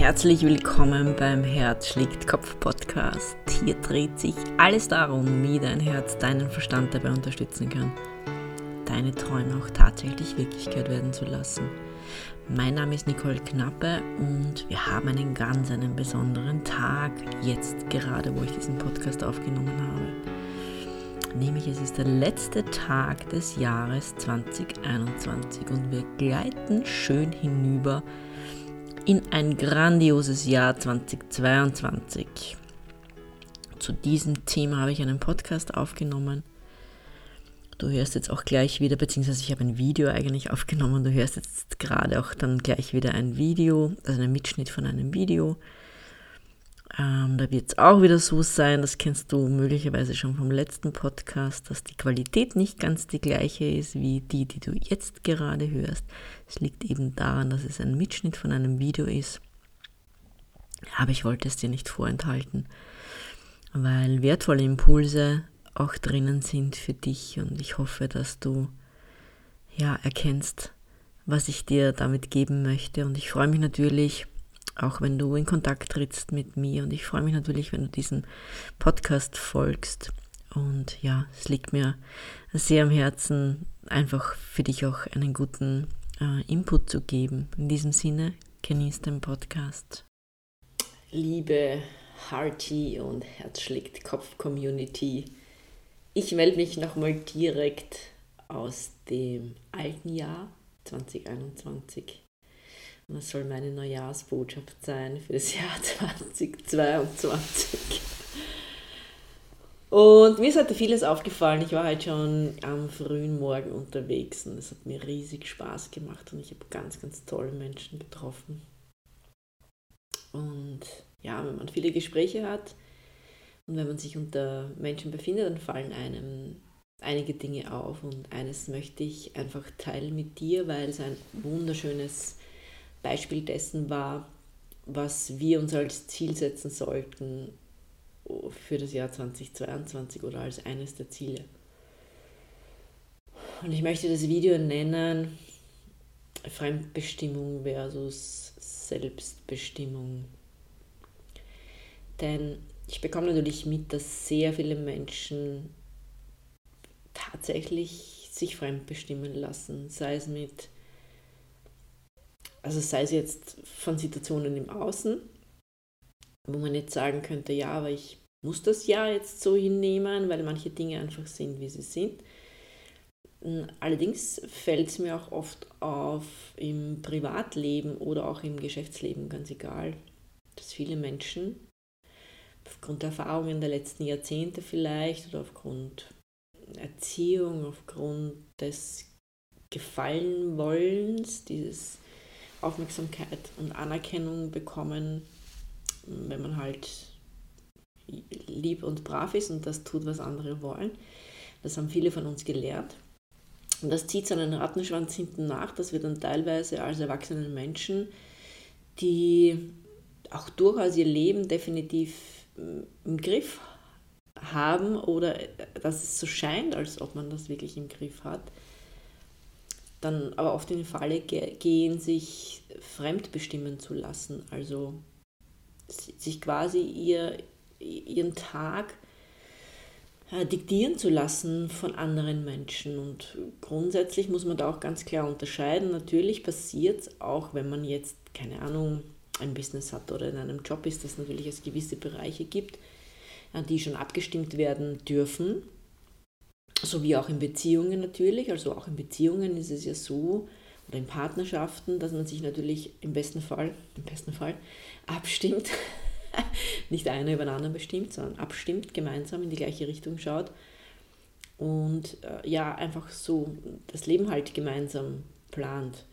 Herzlich willkommen beim Herz schlägt Kopf Podcast. Hier dreht sich alles darum, wie dein Herz deinen Verstand dabei unterstützen kann, deine Träume auch tatsächlich Wirklichkeit werden zu lassen. Mein Name ist Nicole Knappe und wir haben einen ganz einen besonderen Tag jetzt gerade, wo ich diesen Podcast aufgenommen habe. Nämlich es ist der letzte Tag des Jahres 2021 und wir gleiten schön hinüber in ein grandioses Jahr 2022. Zu diesem Thema habe ich einen Podcast aufgenommen. Du hörst jetzt auch gleich wieder, beziehungsweise ich habe ein Video eigentlich aufgenommen. Du hörst jetzt gerade auch dann gleich wieder ein Video, also einen Mitschnitt von einem Video. Ähm, da wird es auch wieder so sein, das kennst du möglicherweise schon vom letzten Podcast, dass die Qualität nicht ganz die gleiche ist wie die, die du jetzt gerade hörst. Es liegt eben daran, dass es ein Mitschnitt von einem Video ist. Aber ich wollte es dir nicht vorenthalten, weil wertvolle Impulse auch drinnen sind für dich und ich hoffe, dass du ja erkennst, was ich dir damit geben möchte und ich freue mich natürlich, auch wenn du in Kontakt trittst mit mir. Und ich freue mich natürlich, wenn du diesem Podcast folgst. Und ja, es liegt mir sehr am Herzen, einfach für dich auch einen guten äh, Input zu geben. In diesem Sinne, genieß den Podcast. Liebe Hearty und Herz schlägt Kopf Community, ich melde mich nochmal direkt aus dem alten Jahr 2021 das soll meine Neujahrsbotschaft sein für das Jahr 2022. Und mir ist heute vieles aufgefallen. Ich war heute schon am frühen Morgen unterwegs und es hat mir riesig Spaß gemacht und ich habe ganz, ganz tolle Menschen getroffen. Und ja, wenn man viele Gespräche hat und wenn man sich unter Menschen befindet, dann fallen einem einige Dinge auf. Und eines möchte ich einfach teilen mit dir, weil es ein wunderschönes Beispiel dessen war, was wir uns als Ziel setzen sollten für das Jahr 2022 oder als eines der Ziele. Und ich möchte das Video nennen Fremdbestimmung versus Selbstbestimmung. Denn ich bekomme natürlich mit, dass sehr viele Menschen tatsächlich sich fremdbestimmen lassen, sei es mit also sei es jetzt von Situationen im Außen, wo man jetzt sagen könnte, ja, aber ich muss das ja jetzt so hinnehmen, weil manche Dinge einfach sind, wie sie sind. Allerdings fällt es mir auch oft auf im Privatleben oder auch im Geschäftsleben, ganz egal, dass viele Menschen aufgrund der Erfahrungen der letzten Jahrzehnte vielleicht oder aufgrund Erziehung, aufgrund des Gefallenwollens, dieses Aufmerksamkeit und Anerkennung bekommen, wenn man halt lieb und brav ist und das tut, was andere wollen. Das haben viele von uns gelernt. Und das zieht so einen Rattenschwanz hinten nach, dass wir dann teilweise als erwachsene Menschen, die auch durchaus ihr Leben definitiv im Griff haben oder dass es so scheint, als ob man das wirklich im Griff hat, dann aber oft in die Falle gehen, sich fremdbestimmen zu lassen. Also sich quasi ihr, ihren Tag äh, diktieren zu lassen von anderen Menschen. Und grundsätzlich muss man da auch ganz klar unterscheiden. Natürlich passiert es auch, wenn man jetzt, keine Ahnung, ein Business hat oder in einem Job ist, dass natürlich es gewisse Bereiche gibt, äh, die schon abgestimmt werden dürfen so wie auch in Beziehungen natürlich. Also auch in Beziehungen ist es ja so, oder in Partnerschaften, dass man sich natürlich im besten Fall, im besten Fall abstimmt, nicht einer über den anderen bestimmt, sondern abstimmt, gemeinsam in die gleiche Richtung schaut und äh, ja, einfach so das Leben halt gemeinsam plant.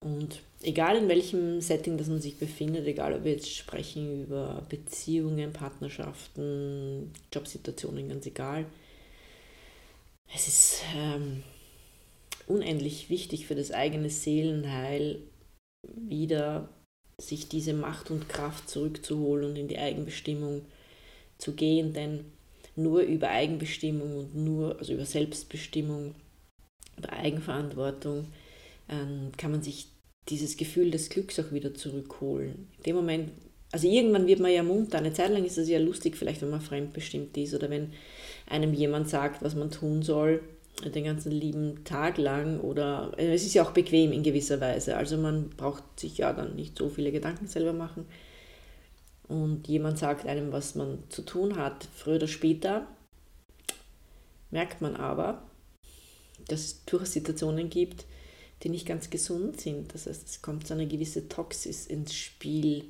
Und egal in welchem Setting das man sich befindet, egal ob wir jetzt sprechen über Beziehungen, Partnerschaften, Jobsituationen, ganz egal, es ist ähm, unendlich wichtig für das eigene Seelenheil, wieder sich diese Macht und Kraft zurückzuholen und in die Eigenbestimmung zu gehen, denn nur über Eigenbestimmung und nur, also über Selbstbestimmung, über Eigenverantwortung ähm, kann man sich dieses Gefühl des Glücks auch wieder zurückholen. In dem Moment, also irgendwann wird man ja munter. Eine Zeit lang ist es ja lustig, vielleicht wenn man fremdbestimmt ist oder wenn einem jemand sagt, was man tun soll, den ganzen lieben Tag lang oder äh, es ist ja auch bequem in gewisser Weise. Also man braucht sich ja dann nicht so viele Gedanken selber machen. Und jemand sagt einem, was man zu tun hat, früher oder später, merkt man aber, dass es durchaus Situationen gibt, die nicht ganz gesund sind. Das heißt, es kommt so eine gewisse Toxis ins Spiel.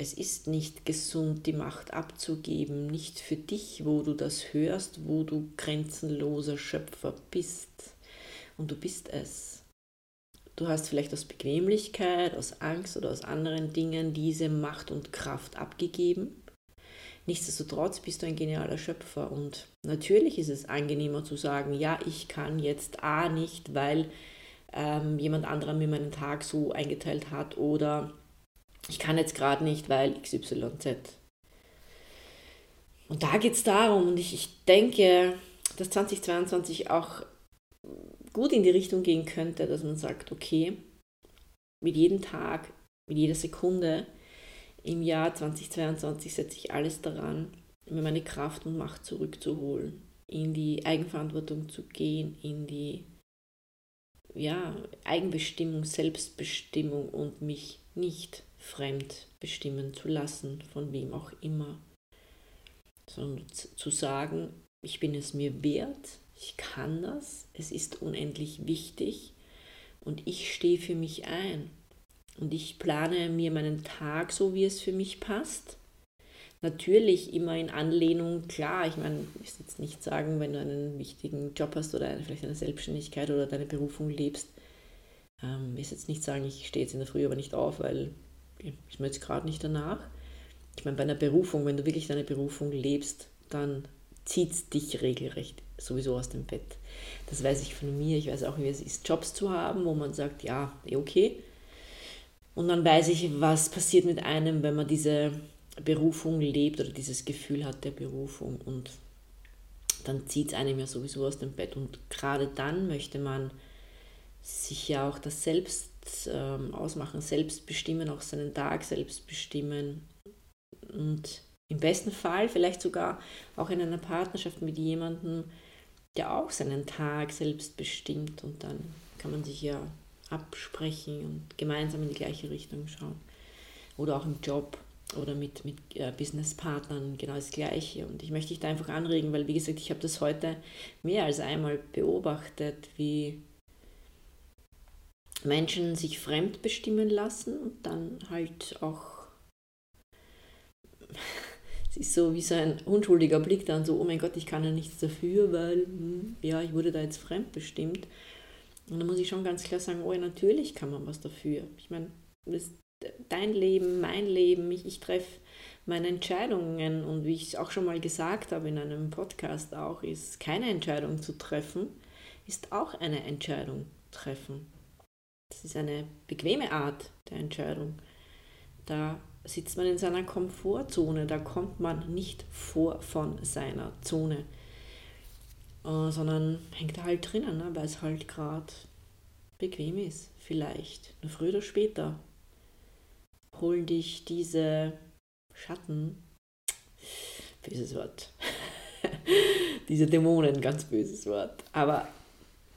Es ist nicht gesund, die Macht abzugeben, nicht für dich, wo du das hörst, wo du grenzenloser Schöpfer bist. Und du bist es. Du hast vielleicht aus Bequemlichkeit, aus Angst oder aus anderen Dingen diese Macht und Kraft abgegeben. Nichtsdestotrotz bist du ein genialer Schöpfer und natürlich ist es angenehmer zu sagen, ja, ich kann jetzt A nicht, weil ähm, jemand anderer mir meinen Tag so eingeteilt hat oder ich kann jetzt gerade nicht, weil XYZ. Und da geht es darum, und ich, ich denke, dass 2022 auch gut in die Richtung gehen könnte, dass man sagt, okay, mit jedem Tag, mit jeder Sekunde im Jahr 2022 setze ich alles daran, mir meine Kraft und Macht zurückzuholen, in die Eigenverantwortung zu gehen, in die ja, Eigenbestimmung, Selbstbestimmung und mich nicht fremd bestimmen zu lassen, von wem auch immer, sondern zu sagen, ich bin es mir wert, ich kann das, es ist unendlich wichtig und ich stehe für mich ein. Und ich plane mir meinen Tag so, wie es für mich passt. Natürlich immer in Anlehnung, klar, ich meine, ich will jetzt nicht sagen, wenn du einen wichtigen Job hast oder eine, vielleicht eine Selbstständigkeit oder deine Berufung lebst, ähm, ich will jetzt nicht sagen, ich stehe jetzt in der Früh aber nicht auf, weil ist mir gerade nicht danach. Ich meine, bei einer Berufung, wenn du wirklich deine Berufung lebst, dann zieht es dich regelrecht sowieso aus dem Bett. Das weiß ich von mir. Ich weiß auch, wie es ist, Jobs zu haben, wo man sagt, ja, eh okay. Und dann weiß ich, was passiert mit einem, wenn man diese Berufung lebt oder dieses Gefühl hat der Berufung und dann zieht es einem ja sowieso aus dem Bett. Und gerade dann möchte man sich ja auch das selbst ähm, ausmachen, selbst bestimmen, auch seinen Tag selbst bestimmen. Und im besten Fall vielleicht sogar auch in einer Partnerschaft mit jemandem, der auch seinen Tag selbst bestimmt. Und dann kann man sich ja absprechen und gemeinsam in die gleiche Richtung schauen. Oder auch im Job oder mit, mit äh, Businesspartnern genau das Gleiche. Und ich möchte dich da einfach anregen, weil wie gesagt, ich habe das heute mehr als einmal beobachtet, wie Menschen sich fremd bestimmen lassen und dann halt auch, es ist so wie so ein unschuldiger Blick dann so, oh mein Gott, ich kann ja nichts dafür, weil, hm, ja, ich wurde da jetzt fremd bestimmt. Und da muss ich schon ganz klar sagen, oh ja, natürlich kann man was dafür. Ich meine, das ist dein Leben, mein Leben, ich, ich treffe meine Entscheidungen und wie ich es auch schon mal gesagt habe in einem Podcast auch, ist keine Entscheidung zu treffen, ist auch eine Entscheidung treffen. Das ist eine bequeme Art der Entscheidung. Da sitzt man in seiner Komfortzone, da kommt man nicht vor von seiner Zone, äh, sondern hängt da halt drinnen, ne, weil es halt gerade bequem ist, vielleicht. Nur früher oder später holen dich diese Schatten, böses Wort, diese Dämonen, ganz böses Wort, aber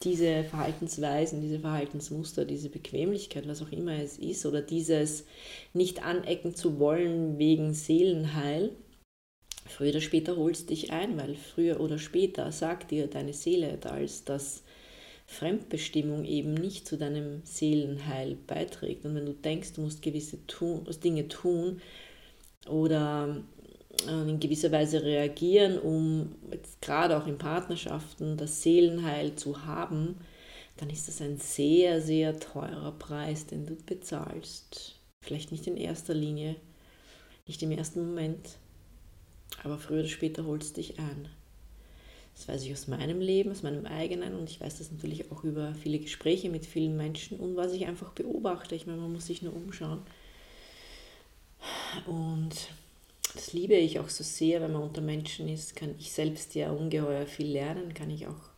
diese Verhaltensweisen, diese Verhaltensmuster, diese Bequemlichkeit, was auch immer es ist, oder dieses nicht anecken zu wollen wegen Seelenheil, früher oder später holst dich ein, weil früher oder später sagt dir deine Seele als dass Fremdbestimmung eben nicht zu deinem Seelenheil beiträgt. Und wenn du denkst, du musst gewisse tun, Dinge tun oder in gewisser Weise reagieren, um gerade auch in Partnerschaften das Seelenheil zu haben, dann ist das ein sehr, sehr teurer Preis, den du bezahlst. Vielleicht nicht in erster Linie, nicht im ersten Moment, aber früher oder später holst du dich ein. Das weiß ich aus meinem Leben, aus meinem eigenen und ich weiß das natürlich auch über viele Gespräche mit vielen Menschen und was ich einfach beobachte. Ich meine, man muss sich nur umschauen. Und das liebe ich auch so sehr, wenn man unter Menschen ist, kann ich selbst ja ungeheuer viel lernen, kann ich auch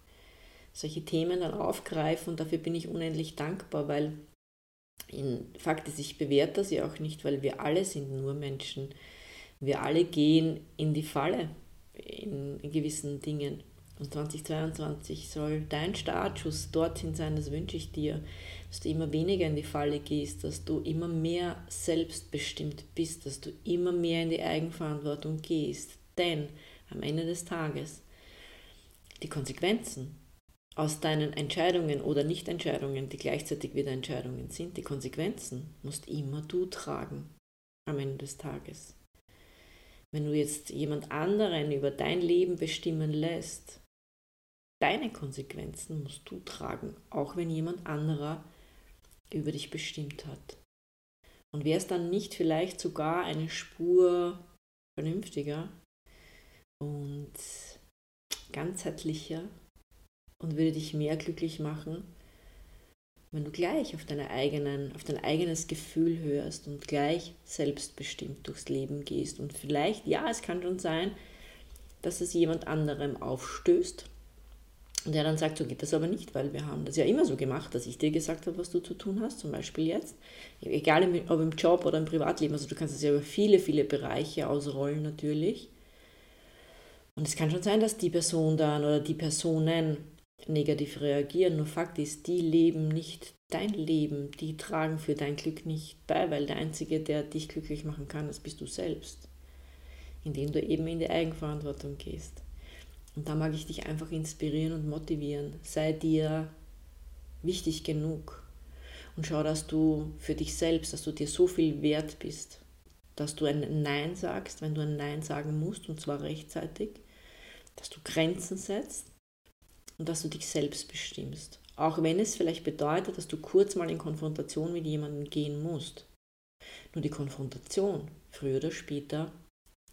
solche Themen dann aufgreifen und dafür bin ich unendlich dankbar, weil In Fakt ist, ich bewerte das ja auch nicht, weil wir alle sind nur Menschen. Wir alle gehen in die Falle in, in gewissen Dingen. Und 2022 soll dein Startschuss dorthin sein, das wünsche ich dir, dass du immer weniger in die Falle gehst, dass du immer mehr selbstbestimmt bist, dass du immer mehr in die Eigenverantwortung gehst. Denn am Ende des Tages, die Konsequenzen aus deinen Entscheidungen oder Nichtentscheidungen, die gleichzeitig wieder Entscheidungen sind, die Konsequenzen musst immer du tragen am Ende des Tages. Wenn du jetzt jemand anderen über dein Leben bestimmen lässt, deine Konsequenzen musst du tragen, auch wenn jemand anderer über dich bestimmt hat. Und wäre es dann nicht vielleicht sogar eine Spur vernünftiger und ganzheitlicher und würde dich mehr glücklich machen, wenn du gleich auf, deine eigenen, auf dein eigenes Gefühl hörst und gleich selbstbestimmt durchs Leben gehst. Und vielleicht, ja, es kann schon sein, dass es jemand anderem aufstößt der dann sagt, so geht das aber nicht, weil wir haben das ja immer so gemacht, dass ich dir gesagt habe, was du zu tun hast, zum Beispiel jetzt. Egal ob im Job oder im Privatleben, also du kannst es ja über viele, viele Bereiche ausrollen natürlich. Und es kann schon sein, dass die Person dann oder die Personen negativ reagieren. Nur Fakt ist, die leben nicht dein Leben, die tragen für dein Glück nicht bei, weil der Einzige, der dich glücklich machen kann, das bist du selbst, indem du eben in die Eigenverantwortung gehst. Und da mag ich dich einfach inspirieren und motivieren. Sei dir wichtig genug und schau, dass du für dich selbst, dass du dir so viel wert bist, dass du ein Nein sagst, wenn du ein Nein sagen musst, und zwar rechtzeitig, dass du Grenzen setzt und dass du dich selbst bestimmst. Auch wenn es vielleicht bedeutet, dass du kurz mal in Konfrontation mit jemandem gehen musst. Nur die Konfrontation, früher oder später,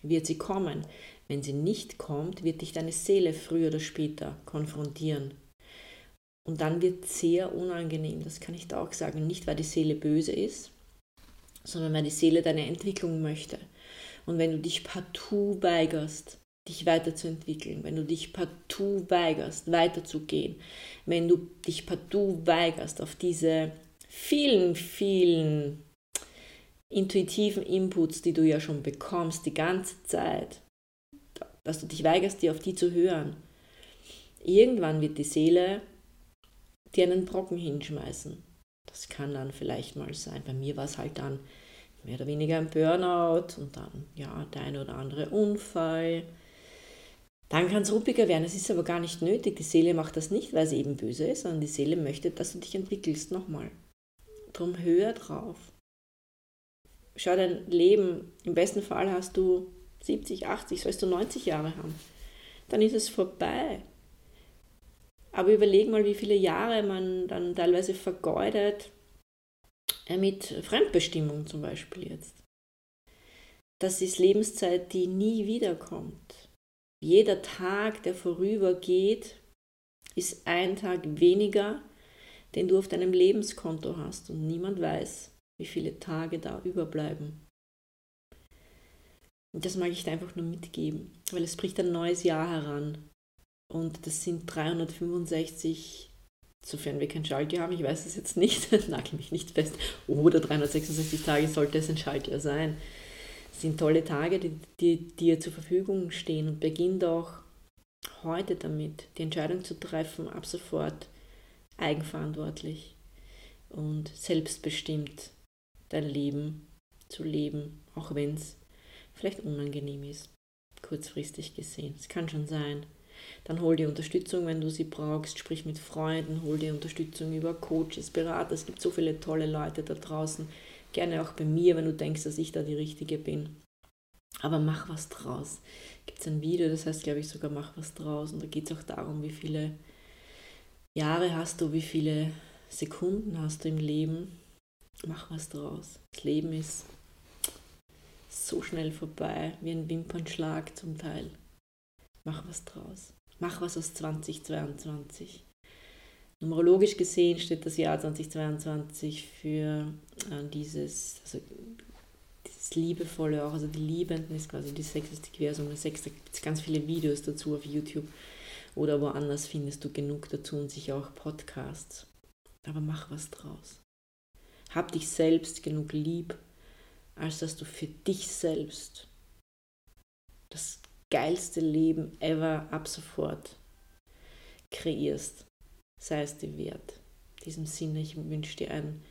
wird sie kommen. Wenn sie nicht kommt, wird dich deine Seele früher oder später konfrontieren. Und dann wird es sehr unangenehm, das kann ich da auch sagen. Nicht, weil die Seele böse ist, sondern weil die Seele deine Entwicklung möchte. Und wenn du dich partout weigerst, dich weiterzuentwickeln, wenn du dich partout weigerst, weiterzugehen, wenn du dich partout weigerst, auf diese vielen, vielen intuitiven Inputs, die du ja schon bekommst, die ganze Zeit, dass du dich weigerst, die auf die zu hören. Irgendwann wird die Seele dir einen Brocken hinschmeißen. Das kann dann vielleicht mal sein. Bei mir war es halt dann mehr oder weniger ein Burnout und dann ja der eine oder andere Unfall dann kann es ruppiger werden. Es ist aber gar nicht nötig. Die Seele macht das nicht, weil sie eben böse ist, sondern die Seele möchte, dass du dich entwickelst. Nochmal. Drum hör drauf. Schau dein Leben. Im besten Fall hast du 70, 80, sollst du 90 Jahre haben. Dann ist es vorbei. Aber überleg mal, wie viele Jahre man dann teilweise vergeudet äh, mit Fremdbestimmung zum Beispiel jetzt. Das ist Lebenszeit, die nie wiederkommt. Jeder Tag, der vorübergeht, ist ein Tag weniger, den du auf deinem Lebenskonto hast und niemand weiß, wie viele Tage da überbleiben. Und das mag ich dir einfach nur mitgeben, weil es bricht ein neues Jahr heran. Und das sind 365, sofern wir kein Schaltjahr haben, ich weiß es jetzt nicht, nagel mich nicht fest, oder 366 Tage sollte es ein Schaltjahr sein sind tolle Tage, die, die dir zur Verfügung stehen und beginn doch heute damit, die Entscheidung zu treffen, ab sofort eigenverantwortlich und selbstbestimmt dein Leben zu leben, auch wenn es vielleicht unangenehm ist, kurzfristig gesehen. Es kann schon sein. Dann hol dir Unterstützung, wenn du sie brauchst, sprich mit Freunden, hol dir Unterstützung über Coaches, Berater. Es gibt so viele tolle Leute da draußen, Gerne auch bei mir, wenn du denkst, dass ich da die Richtige bin. Aber mach was draus. Gibt es ein Video, das heißt, glaube ich, sogar mach was draus. Und da geht es auch darum, wie viele Jahre hast du, wie viele Sekunden hast du im Leben. Mach was draus. Das Leben ist so schnell vorbei, wie ein Wimpernschlag zum Teil. Mach was draus. Mach was aus 2022. Numerologisch gesehen steht das Jahr 2022 für äh, dieses, also dieses Liebevolle auch, also die Liebenden ist quasi die Sex ist die Quersumme Sex, da gibt es ganz viele Videos dazu auf YouTube oder woanders findest du genug dazu und sicher auch Podcasts. Aber mach was draus. Hab dich selbst genug lieb, als dass du für dich selbst das geilste Leben ever ab sofort kreierst. Sei es dir wert. In diesem Sinne, ich wünsche dir ein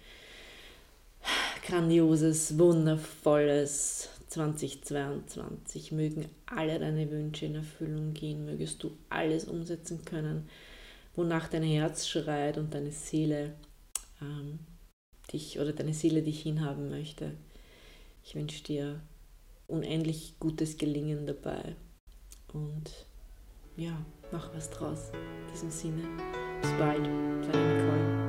grandioses, wundervolles 2022. Mögen alle deine Wünsche in Erfüllung gehen, mögest du alles umsetzen können, wonach dein Herz schreit und deine Seele ähm, dich oder deine Seele dich hinhaben möchte. Ich wünsche dir unendlich gutes Gelingen dabei und ja, mach was draus. In diesem Sinne, bis bald, deine Nicole.